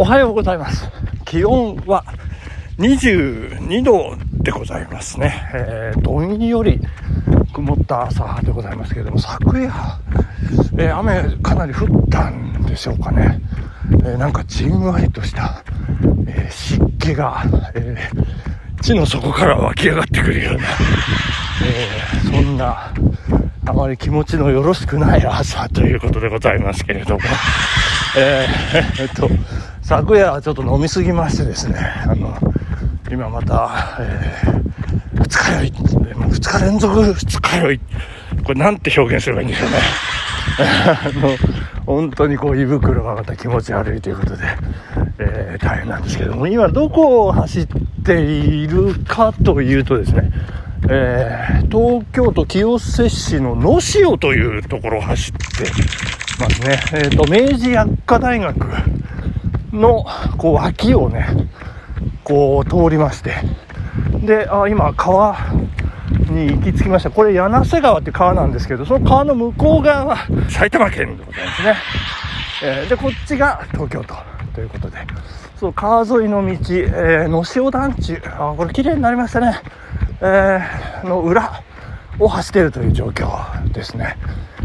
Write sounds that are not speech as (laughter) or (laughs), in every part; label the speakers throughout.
Speaker 1: おはようございます。気温は22度でございますね。えー、どんより曇った朝でございますけれども、昨夜、えー雨かなり降ったんでしょうかね。えーなんかじんわりとした、え湿気が、え地の底から湧き上がってくるような、えそんな、あまり気持ちのよろしくない朝ということでございますけれども、えーえっと、昨夜はちょっと飲みすぎましてですね、あの、今また、えー、二日酔い、二日連続二日酔い、これなんて表現すればいいんでしょうね。(laughs) あの、本当にこう胃袋がまた気持ち悪いということで、えー大変なんですけども、今どこを走っているかというとですね、えー東京都清瀬市の野潮というところを走ってますね。えっ、と、明治薬科大学のこう脇をね、こう通りまして、で、あ今、川に行き着きました。これ、柳瀬川って川なんですけど、その川の向こう側は埼玉県でございますね。えーで、こっちが東京都ということで、そう、川沿いの道、えー、野潮団地、あ、これ綺麗になりましたね。えーの裏を走っているという状況ですね。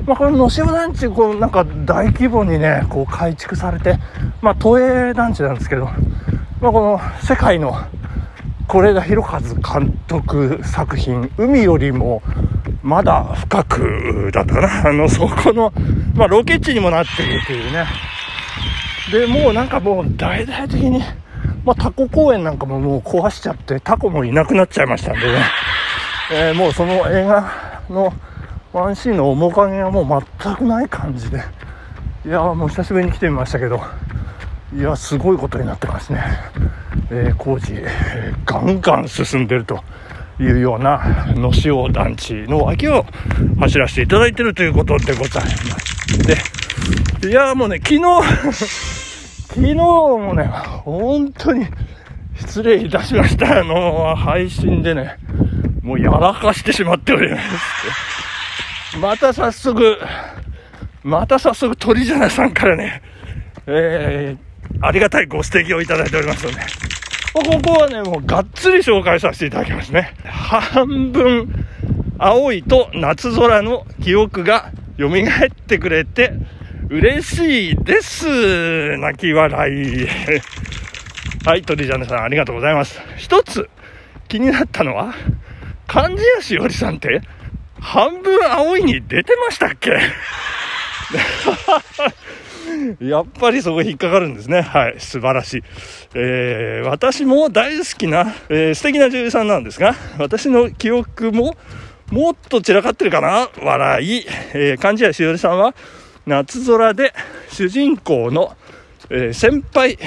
Speaker 1: まあ、この野潮団地、こう、なんか大規模にね、こう改築されて、まあ、都営団地なんですけど、まあ、この世界の是枝裕和監督作品「海よりもまだ深く」だったかな。あのそこの、まあ、ロケ地にもなっているというね。でもうなんかもう大々的に、まあ、タコ公園なんかももう壊しちゃってタコもいなくなっちゃいましたんでね、えーもうその映画のワンシーンの面影がもう全くない感じで。いやーもう久しぶりに来てみましたけど。いやすごいことになってますね、えー工事、えーガンガン進んでるというような野潮団地の脇を走らせていただいてるということでございます。でいやもうね昨日 (laughs) 昨日もね本当に失礼いたしました。あの配信でねもうやらかしてしまっております。また早速また早速鳥じゃなさんからねえー、ありがたいご指摘をいただいておりますので、ここはね、もうがっつり紹介させていただきますね。半分青いと夏空の記憶が蘇ってくれて嬉しいです。泣き笑い。(laughs) はい、鳥ジャネさんありがとうございます。一つ気になったのは、漢字やしおりさんって半分青いに出てましたっけ？(laughs) (laughs) やっぱりそこ引っかかるんですね。はい。素晴らしい。えー、私も大好きな、えー素敵な女優さんなんですが、私の記憶ももっと散らかってるかな？笑い。えー、漢字屋しおりさんは、夏空で主人公の、えー先輩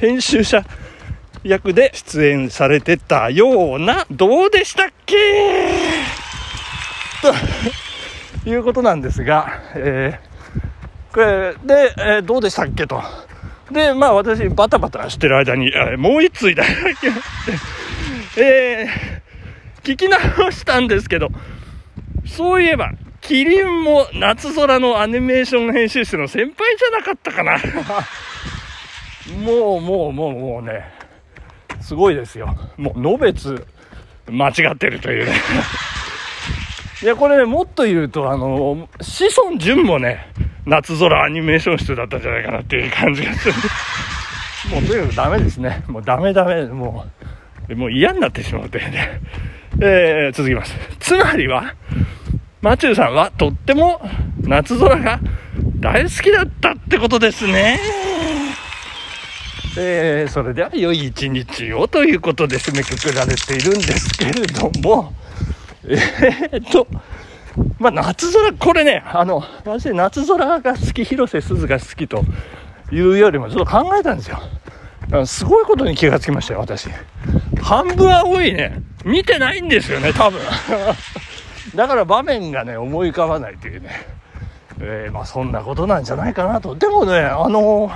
Speaker 1: 編集者役で出演されてたような、どうでしたっけ？ということなんですが、えーで、えーどうでしたっけと。で、まあ私、バタバタしてる間に、もう一通いただきまして、えー聞き直したんですけど、そういえば、キリンも夏空のアニメーション編集室の先輩じゃなかったかな。もう、もう、もう、もうね、すごいですよ。もう、のべつ、間違ってるというね。いや、これね、もっと言うと、あの、子孫淳もね、夏空アニメーション室だったんじゃないかなっていう感じがする。もうとにかくダメですね。もうダメダメ。もう、もう嫌になってしまうというね。えー、続きます。つまりは、マチューさんはとっても夏空が大好きだったってことですね。えー、それでは良い一日をということで締めくくられているんですけれども、えー、っと、まあ、夏空、これね、あの、私、夏空が好き、広瀬すずが好きというよりも、ちょっと考えたんですよ。すごいことに気がつきましたよ、私。半分青いね、見てないんですよね、多分。(laughs) だから場面がね、思い浮かばないというね。えーまあ、そんなことなんじゃないかなと。でもね、あの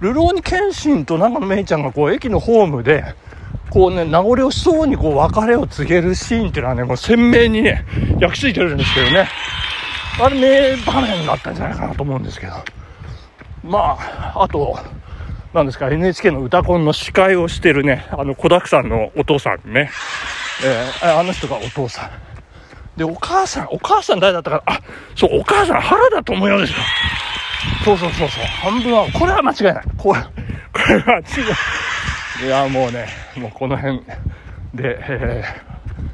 Speaker 1: ルローニケンシンと長野めいちゃんがこう、駅のホームで、こうね、名残惜しそうにこう別れを告げるシーンっていうのはね、もう鮮明にね、焼き付いてるんですけどね。あれ名場面だったんじゃないかなと思うんですけど。まあ、あと、なんですか、NHK の歌コンの司会をしてるね、あの、子沢山のお父さんね、えー、あの人がお父さん。で、お母さん、お母さん誰だったかあ、そう、お母さん原田知世ですよ。そうそうそうそう、半分は、これは間違いない。これ、これは違う。いや、もうね、(laughs) もうこの辺で、え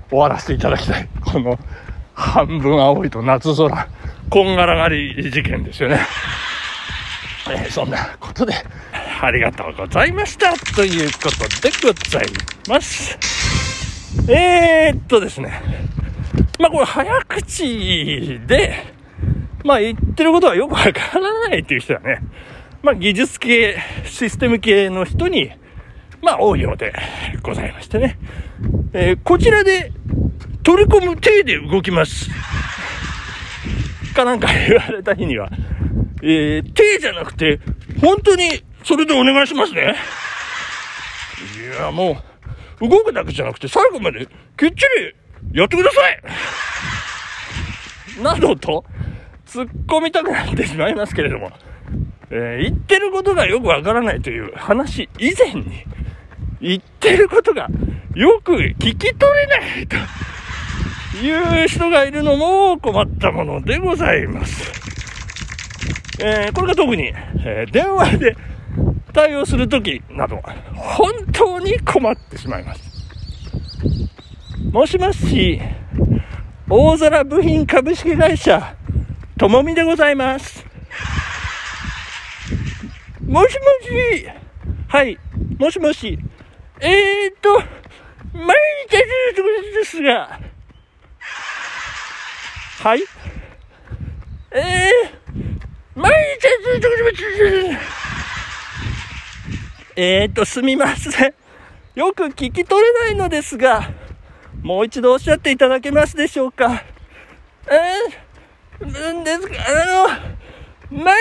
Speaker 1: ー、終わらせていただきたい。この、半分青いと夏空、こんがらがり事件ですよね。えー、そんなことで、ありがとうございました。ということでございます。えー、っとですね。まあこれ早口で、まあ言ってることはよくわからないっていう人はね、まあ技術系、システム系の人に、まあ多いようでございましてね。えー、こちらで取り込む手で動きます。かなんか言われた日には、えー、手じゃなくて、本当にそれでお願いしますね。いや、もう、動くだけじゃなくて最後まできっちりやってくださいなどと、突っ込みたくなってしまいますけれども、えー、言ってることがよくわからないという話以前に、言ってることがよく聞き取れないと。いう人がいるのも困ったものでございます。えー、これが特に、えー、電話で対応するときなど、本当に困ってしまいます。もしもし、大空部品株式会社、ともみでございます。もしもし、はい、もしもし、えーっと、毎日ですが、はいえー、毎日えーっと、すみません。よく聞き取れないのですが、もう一度おっしゃっていただけますでしょうか。えー、なんですか、あの、毎日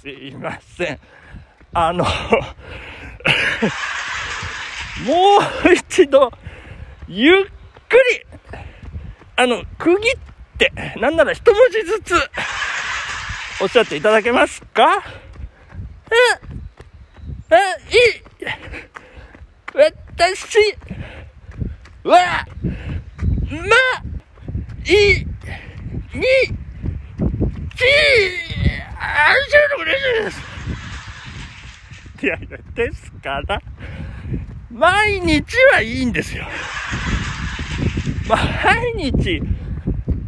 Speaker 1: すいません。あの (laughs) もう一度、ゆっくり、あの、区切って、なんなら一文字ずつ、おっしゃっていただけますか？え、え、い、私、は、ま、い、に、ち、あ、ちょっと嬉しいです。いやいや、ですから、毎日はいいんですよ。毎日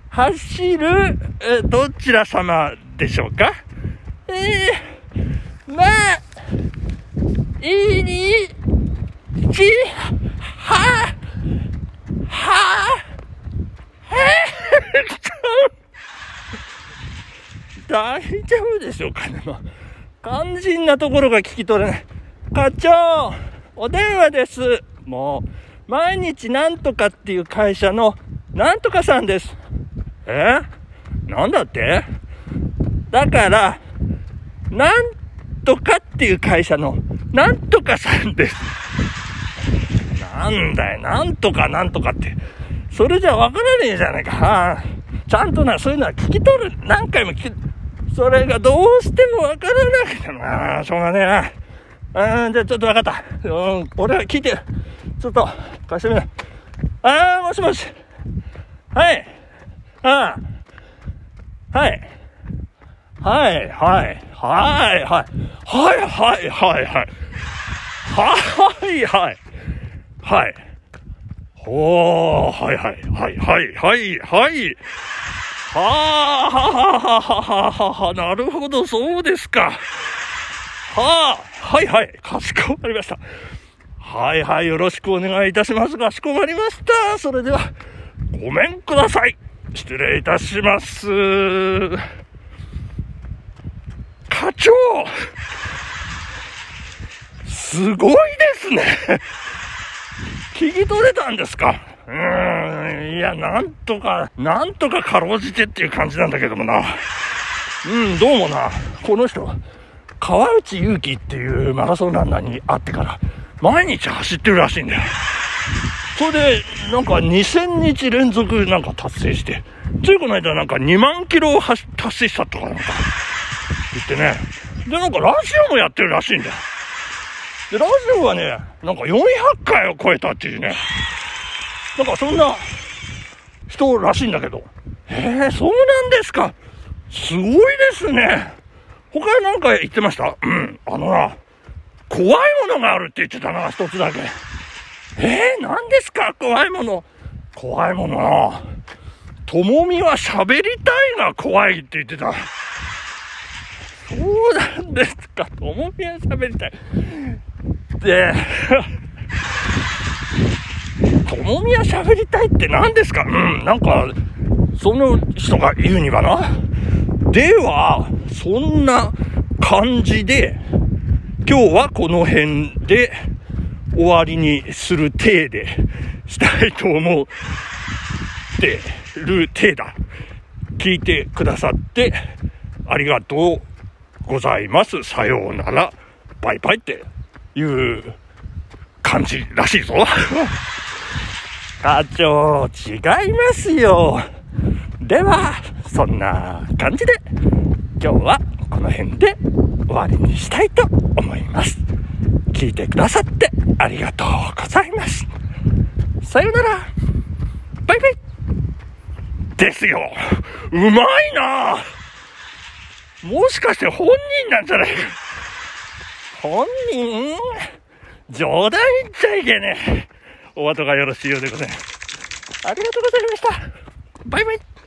Speaker 1: 走る、どちら様でしょうか？えー、まあ、いいに、ち、は、は、へ大丈夫でしょうか？ね。肝心なところが聞き取れない。課長お電話です。もう、毎日なんとかっていう会社のなんとかさんです。え？なんだって？だから、なんとかっていう会社のなんとかさんです。なんだよ、なんとかなんとかって。それじゃわからねえじゃないか。ちゃんとな、そういうのは聞き取る。何回も聞き、それがどうしてもわからなくてな。しょうがねえな。うん、じゃあちょっとわかった。うん、俺は聞いてる。ちょっと、貸してみな。あー、もしもし。はい。ああ。はい。はい、はい。はい、はい。はい、はい、はい、はい。はい、はい。はい。ほー、はい、はい、はい、はい、はい、はい。はあ、はははははは、なるほど、そうですか。はあ、はいはい、かしこまりました。はいはい、よろしくお願いいたします。かしこまりました。それでは、ごめんください。失礼いたします。課長すごいですね。聞き取れたんですか？うーん、いや、なんとか、なんとかかろうじてっていう感じなんだけどもな。うん、どうもな、この人、川内優輝っていうマラソンランナーに会ってから、毎日走ってるらしいんだよ。それで、なんか2000日連続なんか達成して、ついこの間なんか2万キロを達成したとかなんか。言ってね。で、なんかラジオもやってるらしいんだよ。で、ラジオはね、なんか400回を超えたっていうね。なんかそんな人らしいんだけど。へえ、そうなんですか。すごいですね。他に何か言ってました？うん。あのな、怖いものがあるって言ってたな、一つだけ。えー、何ですか？怖いもの。怖いものな。ともみは喋りたいが怖いって言ってた。そうなんですか。ともみは喋りたい。で、(laughs) ともみは喋りたいって何ですか？うん、なんか、その人が言うにはな？では、そんな感じで、今日はこの辺で終わりにする体でしたいと思ってる体だ。聞いてくださってありがとうございます。さようなら。バイバイっていう感じらしいぞ。(laughs) 課長、違いますよ。では、そんな感じで、今日はこの辺で終わりにしたいと思います。聞いてくださってありがとうございます。さよなら。バイバイ。ですよ。うまいなもしかして本人なんじゃないか。本人？冗談言っちゃいけねえ。お後がよろしいようでございます。ありがとうございました。バイバイ。